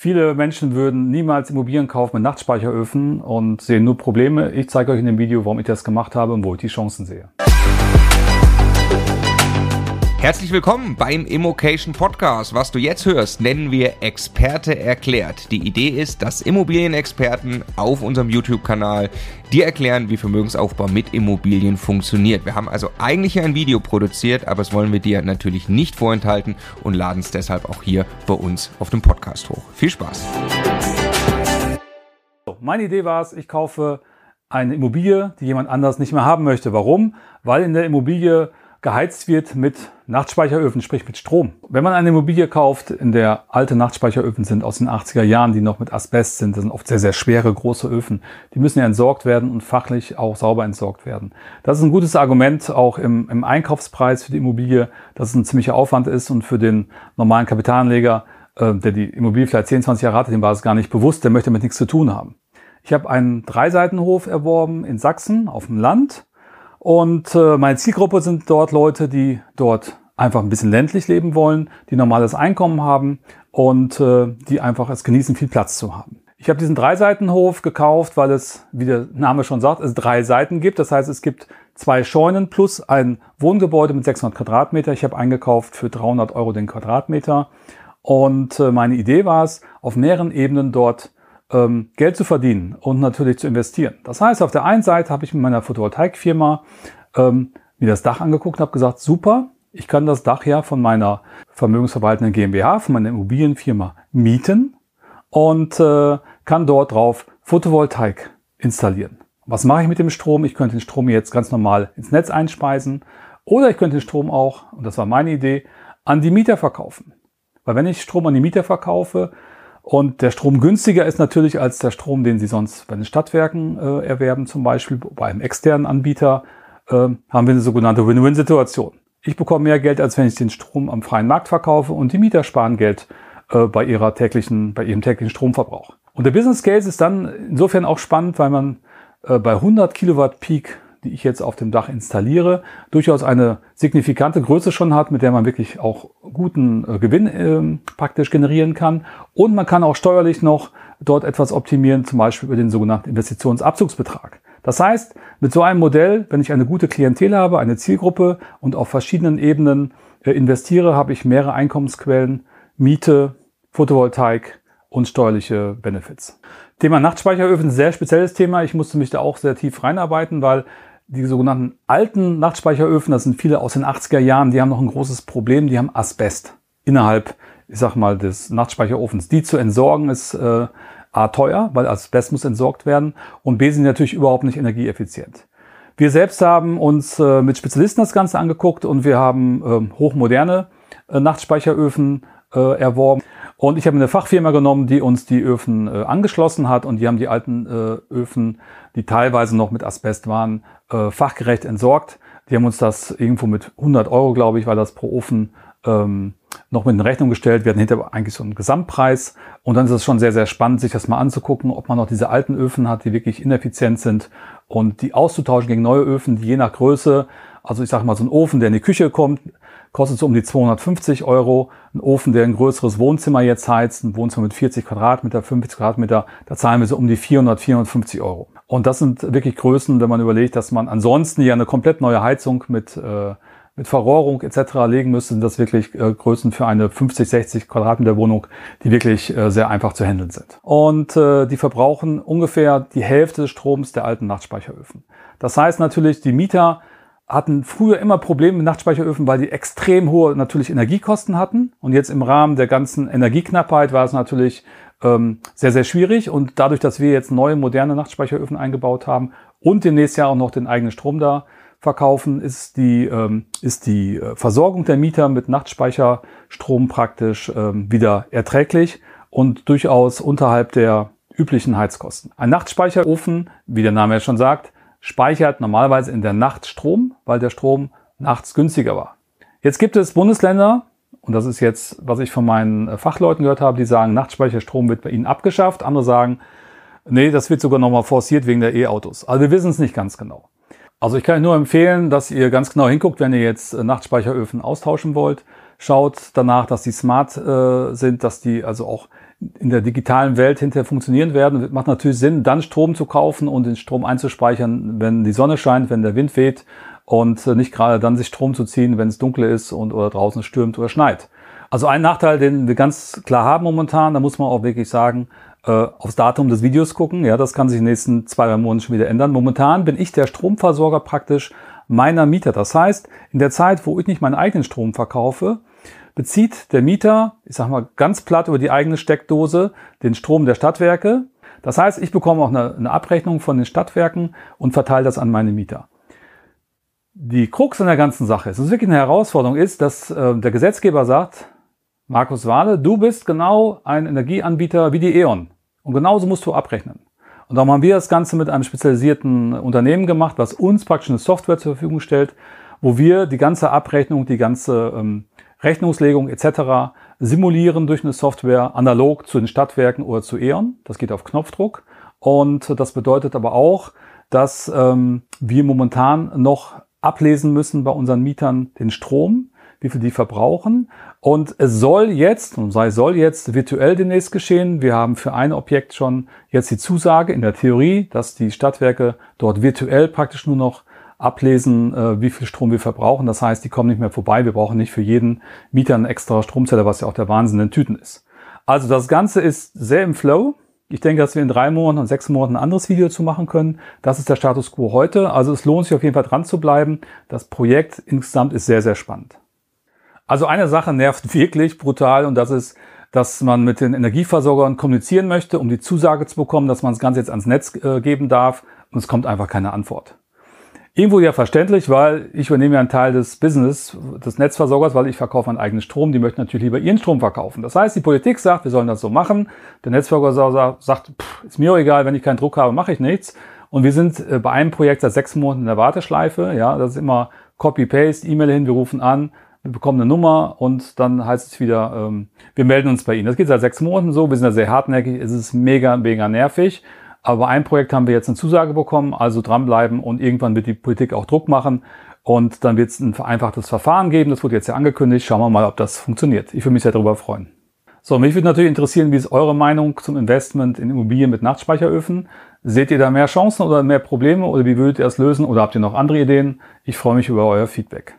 Viele Menschen würden niemals Immobilien kaufen mit Nachtspeicheröfen und sehen nur Probleme. Ich zeige euch in dem Video, warum ich das gemacht habe und wo ich die Chancen sehe. Herzlich willkommen beim Immocation Podcast. Was du jetzt hörst, nennen wir Experte erklärt. Die Idee ist, dass Immobilienexperten auf unserem YouTube-Kanal dir erklären, wie Vermögensaufbau mit Immobilien funktioniert. Wir haben also eigentlich ein Video produziert, aber das wollen wir dir natürlich nicht vorenthalten und laden es deshalb auch hier bei uns auf dem Podcast hoch. Viel Spaß! Meine Idee war es, ich kaufe eine Immobilie, die jemand anders nicht mehr haben möchte. Warum? Weil in der Immobilie geheizt wird mit Nachtspeicheröfen, sprich mit Strom. Wenn man eine Immobilie kauft, in der alte Nachtspeicheröfen sind aus den 80er Jahren, die noch mit Asbest sind, das sind oft sehr, sehr schwere, große Öfen, die müssen ja entsorgt werden und fachlich auch sauber entsorgt werden. Das ist ein gutes Argument auch im, im Einkaufspreis für die Immobilie, dass es ein ziemlicher Aufwand ist und für den normalen Kapitalanleger, äh, der die Immobilie vielleicht 10, 20 Jahre hatte, dem war es gar nicht bewusst, der möchte damit nichts zu tun haben. Ich habe einen Dreiseitenhof erworben in Sachsen auf dem Land und äh, meine Zielgruppe sind dort Leute, die dort einfach ein bisschen ländlich leben wollen, die normales Einkommen haben und äh, die einfach es genießen, viel Platz zu haben. Ich habe diesen Dreiseitenhof gekauft, weil es, wie der Name schon sagt, es drei Seiten gibt. Das heißt, es gibt zwei Scheunen plus ein Wohngebäude mit 600 Quadratmeter. Ich habe eingekauft für 300 Euro den Quadratmeter. Und äh, meine Idee war es, auf mehreren Ebenen dort ähm, Geld zu verdienen und natürlich zu investieren. Das heißt, auf der einen Seite habe ich mit meiner Photovoltaikfirma ähm, mir das Dach angeguckt und habe gesagt, super, ich kann das Dach ja von meiner vermögensverwaltenden GmbH, von meiner Immobilienfirma mieten und äh, kann dort drauf Photovoltaik installieren. Was mache ich mit dem Strom? Ich könnte den Strom jetzt ganz normal ins Netz einspeisen oder ich könnte den Strom auch, und das war meine Idee, an die Mieter verkaufen. Weil wenn ich Strom an die Mieter verkaufe, und der Strom günstiger ist natürlich als der Strom, den Sie sonst bei den Stadtwerken äh, erwerben, zum Beispiel bei einem externen Anbieter, äh, haben wir eine sogenannte Win-Win-Situation. Ich bekomme mehr Geld, als wenn ich den Strom am freien Markt verkaufe und die Mieter sparen Geld äh, bei, ihrer täglichen, bei ihrem täglichen Stromverbrauch. Und der Business Case ist dann insofern auch spannend, weil man äh, bei 100 Kilowatt Peak die ich jetzt auf dem Dach installiere, durchaus eine signifikante Größe schon hat, mit der man wirklich auch guten äh, Gewinn äh, praktisch generieren kann. Und man kann auch steuerlich noch dort etwas optimieren, zum Beispiel über den sogenannten Investitionsabzugsbetrag. Das heißt, mit so einem Modell, wenn ich eine gute Klientel habe, eine Zielgruppe und auf verschiedenen Ebenen äh, investiere, habe ich mehrere Einkommensquellen, Miete, Photovoltaik und steuerliche Benefits. Thema Nachtspeicheröfen, sehr spezielles Thema. Ich musste mich da auch sehr tief reinarbeiten, weil die sogenannten alten Nachtspeicheröfen, das sind viele aus den 80er Jahren, die haben noch ein großes Problem, die haben Asbest innerhalb, ich sag mal, des Nachtspeicherofens. Die zu entsorgen ist äh, A teuer, weil Asbest muss entsorgt werden und B sind natürlich überhaupt nicht energieeffizient. Wir selbst haben uns äh, mit Spezialisten das Ganze angeguckt und wir haben äh, hochmoderne äh, Nachtspeicheröfen äh, erworben. Und ich habe eine Fachfirma genommen, die uns die Öfen äh, angeschlossen hat und die haben die alten äh, Öfen, die teilweise noch mit Asbest waren, äh, fachgerecht entsorgt. Die haben uns das irgendwo mit 100 Euro, glaube ich, weil das pro Ofen ähm, noch mit in Rechnung gestellt. Wir hatten hinterher eigentlich so einen Gesamtpreis. Und dann ist es schon sehr, sehr spannend, sich das mal anzugucken, ob man noch diese alten Öfen hat, die wirklich ineffizient sind und die auszutauschen gegen neue Öfen, die je nach Größe, also ich sage mal so ein Ofen, der in die Küche kommt, kostet so um die 250 Euro. Ein Ofen, der ein größeres Wohnzimmer jetzt heizt, ein Wohnzimmer mit 40 Quadratmeter, 50 Quadratmeter, da zahlen wir so um die 400, 450 Euro. Und das sind wirklich Größen, wenn man überlegt, dass man ansonsten ja eine komplett neue Heizung mit, äh, mit Verrohrung etc. legen müsste, sind das wirklich äh, Größen für eine 50, 60 Quadratmeter Wohnung, die wirklich äh, sehr einfach zu handeln sind. Und äh, die verbrauchen ungefähr die Hälfte des Stroms der alten Nachtspeicheröfen. Das heißt natürlich, die Mieter hatten früher immer Probleme mit Nachtspeicheröfen, weil die extrem hohe natürlich Energiekosten hatten. Und jetzt im Rahmen der ganzen Energieknappheit war es natürlich ähm, sehr, sehr schwierig. Und dadurch, dass wir jetzt neue, moderne Nachtspeicheröfen eingebaut haben und demnächst ja auch noch den eigenen Strom da verkaufen, ist die, ähm, ist die äh, Versorgung der Mieter mit Nachtspeicherstrom praktisch ähm, wieder erträglich und durchaus unterhalb der üblichen Heizkosten. Ein Nachtspeicherofen, wie der Name ja schon sagt, speichert normalerweise in der Nacht Strom, weil der Strom nachts günstiger war. Jetzt gibt es Bundesländer, und das ist jetzt, was ich von meinen äh, Fachleuten gehört habe, die sagen, Nachtspeicherstrom wird bei ihnen abgeschafft. Andere sagen, nee, das wird sogar nochmal forciert wegen der E-Autos. Also wir wissen es nicht ganz genau. Also ich kann euch nur empfehlen, dass ihr ganz genau hinguckt, wenn ihr jetzt äh, Nachtspeicheröfen austauschen wollt. Schaut danach, dass die smart äh, sind, dass die also auch in der digitalen Welt hinterher funktionieren werden, macht natürlich Sinn, dann Strom zu kaufen und den Strom einzuspeichern, wenn die Sonne scheint, wenn der Wind weht und äh, nicht gerade dann sich Strom zu ziehen, wenn es dunkel ist und oder draußen stürmt oder schneit. Also ein Nachteil, den wir ganz klar haben momentan, da muss man auch wirklich sagen, äh, aufs Datum des Videos gucken. Ja, das kann sich in den nächsten zwei, drei Monaten schon wieder ändern. Momentan bin ich der Stromversorger praktisch meiner Mieter. Das heißt, in der Zeit, wo ich nicht meinen eigenen Strom verkaufe, bezieht der Mieter, ich sag mal ganz platt über die eigene Steckdose, den Strom der Stadtwerke. Das heißt, ich bekomme auch eine, eine Abrechnung von den Stadtwerken und verteile das an meine Mieter. Die Krux an der ganzen Sache ist, es ist wirklich eine Herausforderung ist, dass äh, der Gesetzgeber sagt, Markus Wahle, du bist genau ein Energieanbieter wie die E.ON. Und genauso musst du abrechnen. Und darum haben wir das Ganze mit einem spezialisierten Unternehmen gemacht, was uns praktisch eine Software zur Verfügung stellt, wo wir die ganze Abrechnung, die ganze ähm, Rechnungslegung etc. simulieren durch eine Software analog zu den Stadtwerken oder zu E.ON. Das geht auf Knopfdruck. Und das bedeutet aber auch, dass ähm, wir momentan noch ablesen müssen bei unseren Mietern den Strom, wie viel die verbrauchen. Und es soll jetzt, und sei soll jetzt virtuell demnächst geschehen. Wir haben für ein Objekt schon jetzt die Zusage in der Theorie, dass die Stadtwerke dort virtuell praktisch nur noch ablesen, äh, wie viel Strom wir verbrauchen. Das heißt, die kommen nicht mehr vorbei. Wir brauchen nicht für jeden Mieter einen extra Stromzähler, was ja auch der Wahnsinn in Tüten ist. Also das Ganze ist sehr im Flow. Ich denke, dass wir in drei Monaten und sechs Monaten ein anderes Video zu machen können. Das ist der Status quo heute. Also es lohnt sich auf jeden Fall dran zu bleiben. Das Projekt insgesamt ist sehr, sehr spannend. Also eine Sache nervt wirklich brutal und das ist, dass man mit den Energieversorgern kommunizieren möchte, um die Zusage zu bekommen, dass man das Ganze jetzt ans Netz äh, geben darf und es kommt einfach keine Antwort. Irgendwo ja verständlich, weil ich übernehme ja einen Teil des Business des Netzversorgers, weil ich verkaufe meinen eigenen Strom. Die möchten natürlich lieber ihren Strom verkaufen. Das heißt, die Politik sagt, wir sollen das so machen. Der Netzversorger sagt, pff, ist mir auch egal, wenn ich keinen Druck habe, mache ich nichts. Und wir sind äh, bei einem Projekt seit sechs Monaten in der Warteschleife. Ja, das ist immer Copy-Paste, E-Mail hin, wir rufen an, wir bekommen eine Nummer und dann heißt es wieder, ähm, wir melden uns bei Ihnen. Das geht seit sechs Monaten so, wir sind da sehr hartnäckig, es ist mega, mega nervig. Aber einem Projekt haben wir jetzt eine Zusage bekommen, also dranbleiben und irgendwann wird die Politik auch Druck machen und dann wird es ein vereinfachtes Verfahren geben. Das wurde jetzt ja angekündigt. Schauen wir mal, ob das funktioniert. Ich würde mich sehr darüber freuen. So, mich würde natürlich interessieren, wie ist eure Meinung zum Investment in Immobilien mit Nachtspeicheröfen? Seht ihr da mehr Chancen oder mehr Probleme oder wie würdet ihr es lösen oder habt ihr noch andere Ideen? Ich freue mich über euer Feedback.